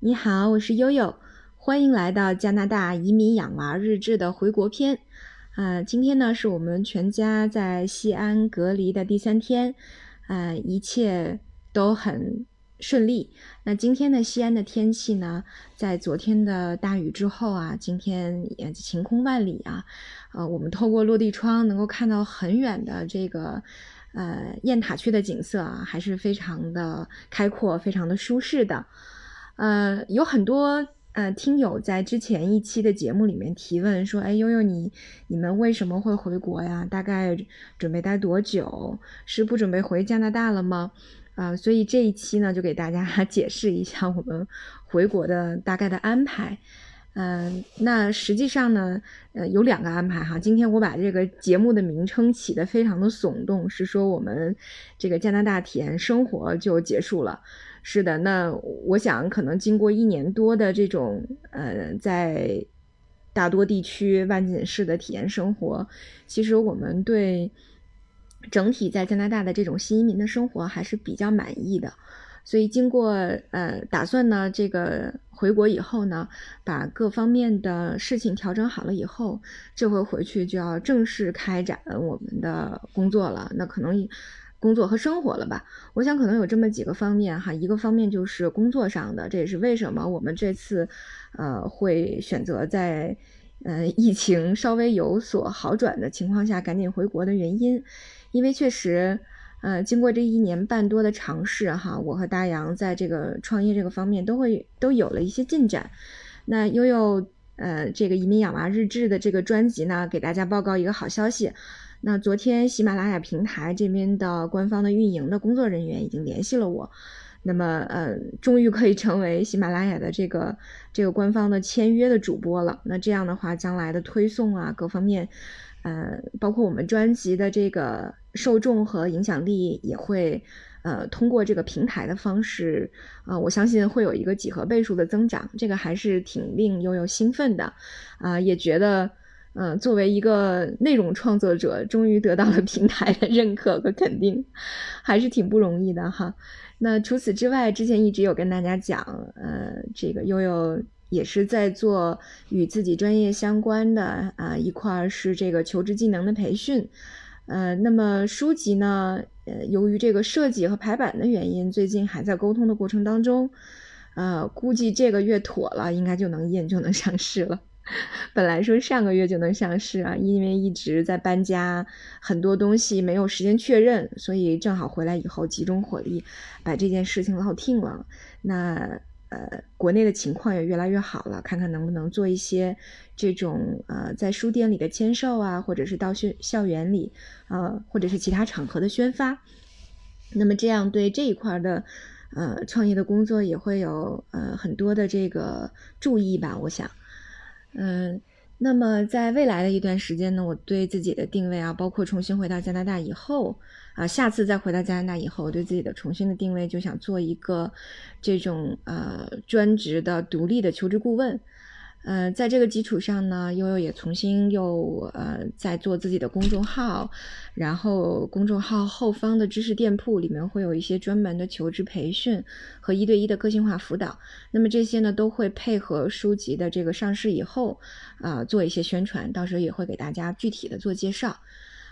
你好，我是悠悠，欢迎来到加拿大移民养娃日志的回国篇。啊，今天呢是我们全家在西安隔离的第三天，啊，一切都很顺利。那今天的西安的天气呢，在昨天的大雨之后啊，今天晴空万里啊。呃，我们透过落地窗能够看到很远的这个呃雁塔区的景色啊，还是非常的开阔，非常的舒适的。呃，有很多呃听友在之前一期的节目里面提问说，哎，悠悠你你们为什么会回国呀？大概准备待多久？是不准备回加拿大了吗？啊，所以这一期呢，就给大家 解释一下我们回国的大概的安排。嗯，那实际上呢，呃，有两个安排哈。今天我把这个节目的名称起得非常的耸动，是说我们这个加拿大体验生活就结束了。是的，那我想可能经过一年多的这种呃，在大多地区万锦市的体验生活，其实我们对整体在加拿大的这种新移民的生活还是比较满意的。所以经过呃打算呢，这个回国以后呢，把各方面的事情调整好了以后，这回回去就要正式开展我们的工作了。那可能。工作和生活了吧？我想可能有这么几个方面哈。一个方面就是工作上的，这也是为什么我们这次，呃，会选择在，呃，疫情稍微有所好转的情况下赶紧回国的原因。因为确实，呃，经过这一年半多的尝试哈，我和大洋在这个创业这个方面都会都有了一些进展。那悠悠，呃，这个移民养娃日志的这个专辑呢，给大家报告一个好消息。那昨天喜马拉雅平台这边的官方的运营的工作人员已经联系了我，那么呃，终于可以成为喜马拉雅的这个这个官方的签约的主播了。那这样的话，将来的推送啊，各方面，呃，包括我们专辑的这个受众和影响力也会呃通过这个平台的方式啊，我相信会有一个几何倍数的增长，这个还是挺令悠悠兴奋的啊，也觉得。嗯，作为一个内容创作者，终于得到了平台的认可和肯定，还是挺不容易的哈。那除此之外，之前一直有跟大家讲，呃，这个悠悠也是在做与自己专业相关的啊一块是这个求职技能的培训，呃，那么书籍呢，呃，由于这个设计和排版的原因，最近还在沟通的过程当中，呃，估计这个月妥了，应该就能印就能上市了。本来说上个月就能上市啊，因为一直在搬家，很多东西没有时间确认，所以正好回来以后集中火力把这件事情落定了。那呃，国内的情况也越来越好了，看看能不能做一些这种呃，在书店里的签售啊，或者是到校校园里呃，或者是其他场合的宣发。那么这样对这一块的呃创业的工作也会有呃很多的这个注意吧，我想。嗯，那么在未来的一段时间呢，我对自己的定位啊，包括重新回到加拿大以后啊，下次再回到加拿大以后，我对自己的重新的定位就想做一个这种呃专职的独立的求职顾问。呃，在这个基础上呢，悠悠也重新又呃在做自己的公众号，然后公众号后方的知识店铺里面会有一些专门的求职培训和一对一的个性化辅导。那么这些呢，都会配合书籍的这个上市以后啊做一些宣传，到时候也会给大家具体的做介绍。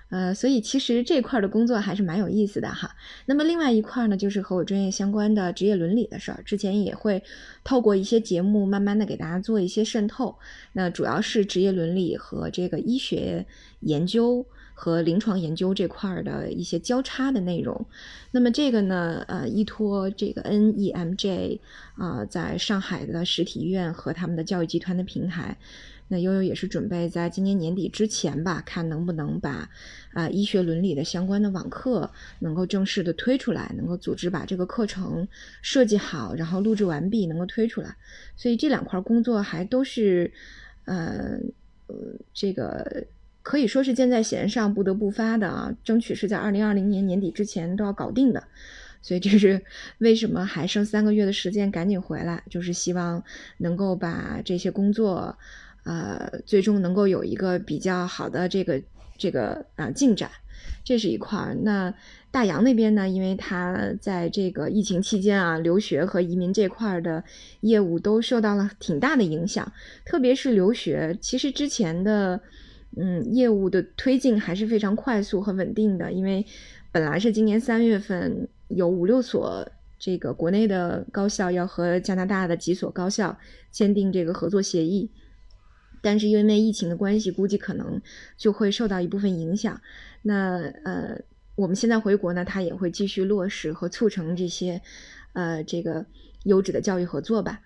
呃，所以其实这块的工作还是蛮有意思的哈。那么另外一块呢，就是和我专业相关的职业伦理的事儿，之前也会透过一些节目，慢慢的给大家做一些渗透。那主要是职业伦理和这个医学研究和临床研究这块的一些交叉的内容。那么这个呢，呃，依托这个 NEMJ 啊，在上海的实体医院和他们的教育集团的平台。那悠悠也是准备在今年年底之前吧，看能不能把啊医学伦理的相关的网课能够正式的推出来，能够组织把这个课程设计好，然后录制完毕，能够推出来。所以这两块工作还都是，呃，这个可以说是箭在弦上，不得不发的啊，争取是在二零二零年年底之前都要搞定的。所以这是为什么还剩三个月的时间赶紧回来，就是希望能够把这些工作。呃，最终能够有一个比较好的这个这个啊进展，这是一块儿。那大洋那边呢，因为他在这个疫情期间啊，留学和移民这块的业务都受到了挺大的影响，特别是留学，其实之前的嗯业务的推进还是非常快速和稳定的，因为本来是今年三月份有五六所这个国内的高校要和加拿大的几所高校签订这个合作协议。但是因为疫情的关系，估计可能就会受到一部分影响。那呃，我们现在回国呢，他也会继续落实和促成这些呃这个优质的教育合作吧。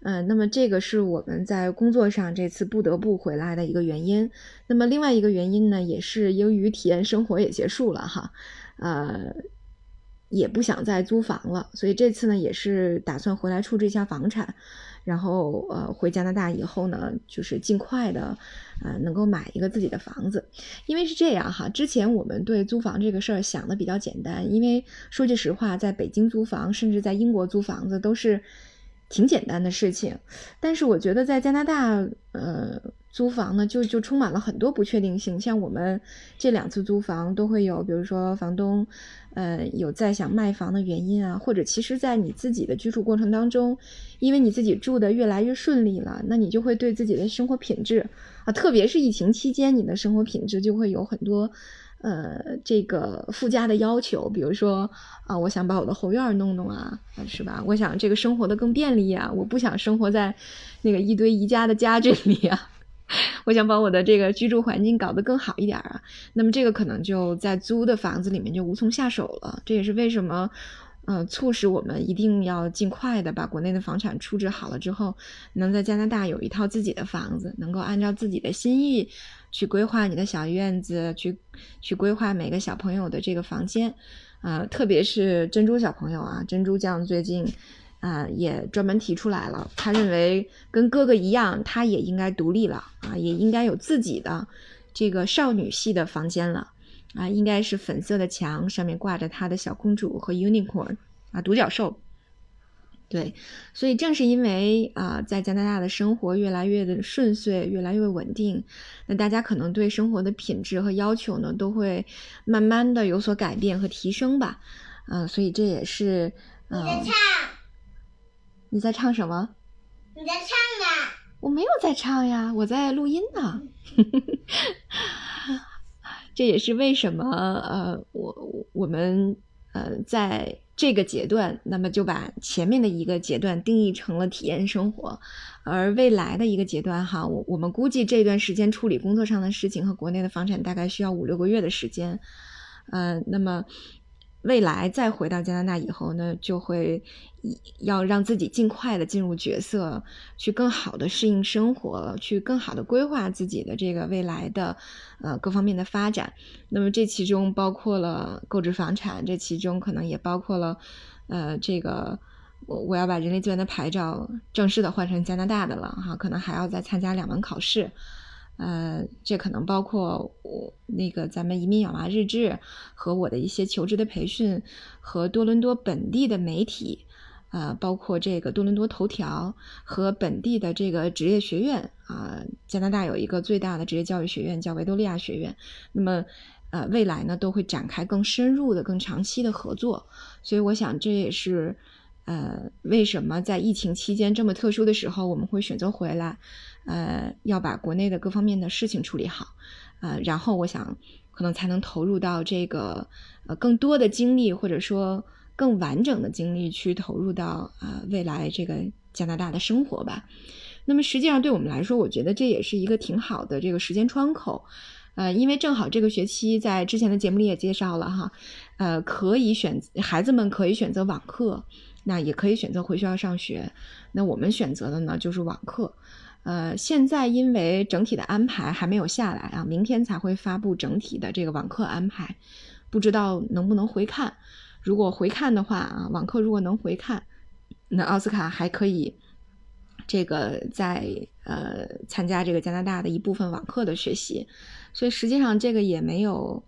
嗯，那么这个是我们在工作上这次不得不回来的一个原因。那么另外一个原因呢，也是由于体验生活也结束了哈，呃，也不想再租房了，所以这次呢也是打算回来处置一下房产。然后，呃，回加拿大以后呢，就是尽快的，呃，能够买一个自己的房子。因为是这样哈，之前我们对租房这个事儿想的比较简单，因为说句实话，在北京租房，甚至在英国租房子都是挺简单的事情。但是我觉得在加拿大，呃。租房呢，就就充满了很多不确定性。像我们这两次租房都会有，比如说房东，呃，有在想卖房的原因啊，或者其实，在你自己的居住过程当中，因为你自己住的越来越顺利了，那你就会对自己的生活品质啊，特别是疫情期间，你的生活品质就会有很多，呃，这个附加的要求。比如说啊，我想把我的后院弄弄啊，是吧？我想这个生活的更便利啊，我不想生活在那个一堆宜家的家具里啊。我想把我的这个居住环境搞得更好一点啊，那么这个可能就在租的房子里面就无从下手了。这也是为什么，呃，促使我们一定要尽快的把国内的房产处置好了之后，能在加拿大有一套自己的房子，能够按照自己的心意去规划你的小院子，去去规划每个小朋友的这个房间，啊，特别是珍珠小朋友啊，珍珠酱最近。啊，也专门提出来了。他认为跟哥哥一样，他也应该独立了啊，也应该有自己的这个少女系的房间了啊，应该是粉色的墙，上面挂着他的小公主和 unicorn 啊，独角兽。对，所以正是因为啊，在加拿大的生活越来越的顺遂，越来越稳定，那大家可能对生活的品质和要求呢，都会慢慢的有所改变和提升吧。嗯，所以这也是嗯。你在唱什么？你在唱啊？我没有在唱呀，我在录音呢。这也是为什么呃，我我们呃在这个阶段，那么就把前面的一个阶段定义成了体验生活，而未来的一个阶段哈，我我们估计这段时间处理工作上的事情和国内的房产大概需要五六个月的时间，嗯，那么。未来再回到加拿大以后呢，就会要让自己尽快的进入角色，去更好的适应生活，去更好的规划自己的这个未来的呃各方面的发展。那么这其中包括了购置房产，这其中可能也包括了呃这个我我要把人力资源的牌照正式的换成加拿大的了哈，可能还要再参加两门考试。呃，这可能包括我那个咱们移民养娃日志和我的一些求职的培训，和多伦多本地的媒体，呃，包括这个多伦多头条和本地的这个职业学院啊，加拿大有一个最大的职业教育学院叫维多利亚学院，那么呃，未来呢都会展开更深入的、更长期的合作，所以我想这也是呃为什么在疫情期间这么特殊的时候我们会选择回来。呃，要把国内的各方面的事情处理好，呃，然后我想可能才能投入到这个呃更多的精力，或者说更完整的精力去投入到啊未来这个加拿大的生活吧。那么实际上对我们来说，我觉得这也是一个挺好的这个时间窗口，呃，因为正好这个学期在之前的节目里也介绍了哈，呃，可以选孩子们可以选择网课，那也可以选择回学校上学，那我们选择的呢就是网课。呃，现在因为整体的安排还没有下来啊，明天才会发布整体的这个网课安排，不知道能不能回看。如果回看的话啊，网课如果能回看，那奥斯卡还可以这个在呃参加这个加拿大的一部分网课的学习。所以实际上这个也没有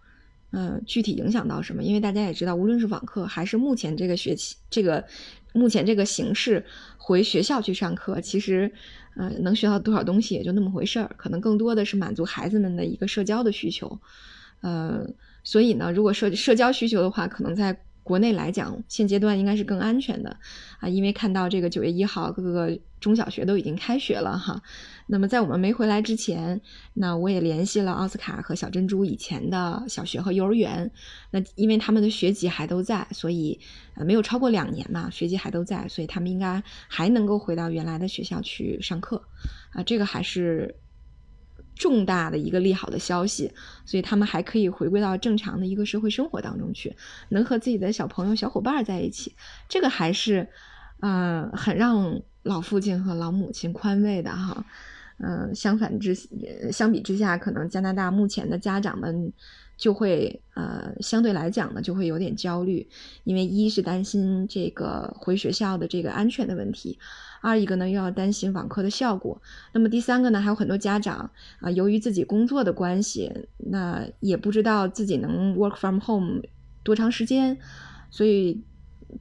嗯具体影响到什么，因为大家也知道，无论是网课还是目前这个学期这个目前这个形式回学校去上课，其实。呃，能学到多少东西也就那么回事儿，可能更多的是满足孩子们的一个社交的需求。呃，所以呢，如果社社交需求的话，可能在国内来讲，现阶段应该是更安全的啊，因为看到这个九月一号，各个中小学都已经开学了哈。那么在我们没回来之前，那我也联系了奥斯卡和小珍珠以前的小学和幼儿园。那因为他们的学籍还都在，所以呃没有超过两年嘛，学籍还都在，所以他们应该还能够回到原来的学校去上课啊。这个还是重大的一个利好的消息，所以他们还可以回归到正常的一个社会生活当中去，能和自己的小朋友、小伙伴在一起，这个还是嗯很让老父亲和老母亲宽慰的哈。嗯，相反之相比之下，可能加拿大目前的家长们就会呃相对来讲呢就会有点焦虑，因为一是担心这个回学校的这个安全的问题，二一个呢又要担心网课的效果，那么第三个呢还有很多家长啊由于自己工作的关系，那也不知道自己能 work from home 多长时间，所以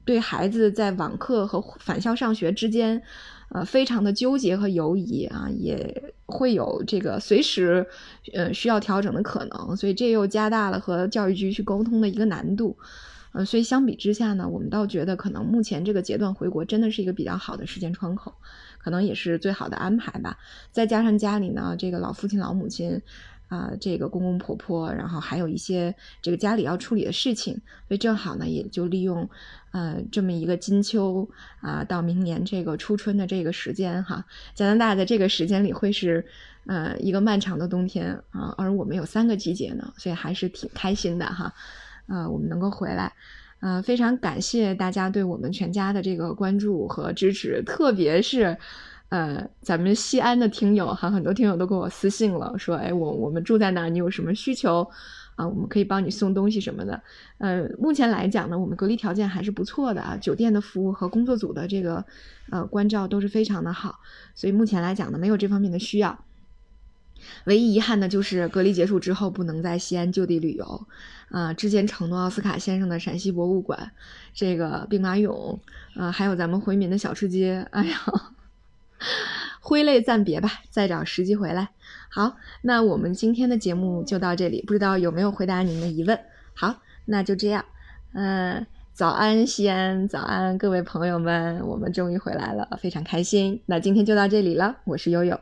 对孩子在网课和返校上学之间。呃，非常的纠结和犹疑啊，也会有这个随时，呃，需要调整的可能，所以这又加大了和教育局去沟通的一个难度，呃，所以相比之下呢，我们倒觉得可能目前这个阶段回国真的是一个比较好的时间窗口，可能也是最好的安排吧。再加上家里呢，这个老父亲老母亲。啊，这个公公婆婆，然后还有一些这个家里要处理的事情，所以正好呢，也就利用，呃，这么一个金秋啊，到明年这个初春的这个时间哈，加拿大在这个时间里会是，呃，一个漫长的冬天啊，而我们有三个季节呢，所以还是挺开心的哈，呃，我们能够回来，呃，非常感谢大家对我们全家的这个关注和支持，特别是。呃，咱们西安的听友哈，很多听友都给我私信了，说，哎，我我们住在哪？你有什么需求啊？我们可以帮你送东西什么的。呃，目前来讲呢，我们隔离条件还是不错的，酒店的服务和工作组的这个呃关照都是非常的好，所以目前来讲呢，没有这方面的需要。唯一遗憾的就是隔离结束之后不能在西安就地旅游啊。之前承诺奥斯卡先生的陕西博物馆，这个兵马俑，啊，还有咱们回民的小吃街，哎呀。挥泪暂别吧，再找时机回来。好，那我们今天的节目就到这里，不知道有没有回答您的疑问？好，那就这样。嗯，早安西安，早安各位朋友们，我们终于回来了，非常开心。那今天就到这里了，我是悠悠。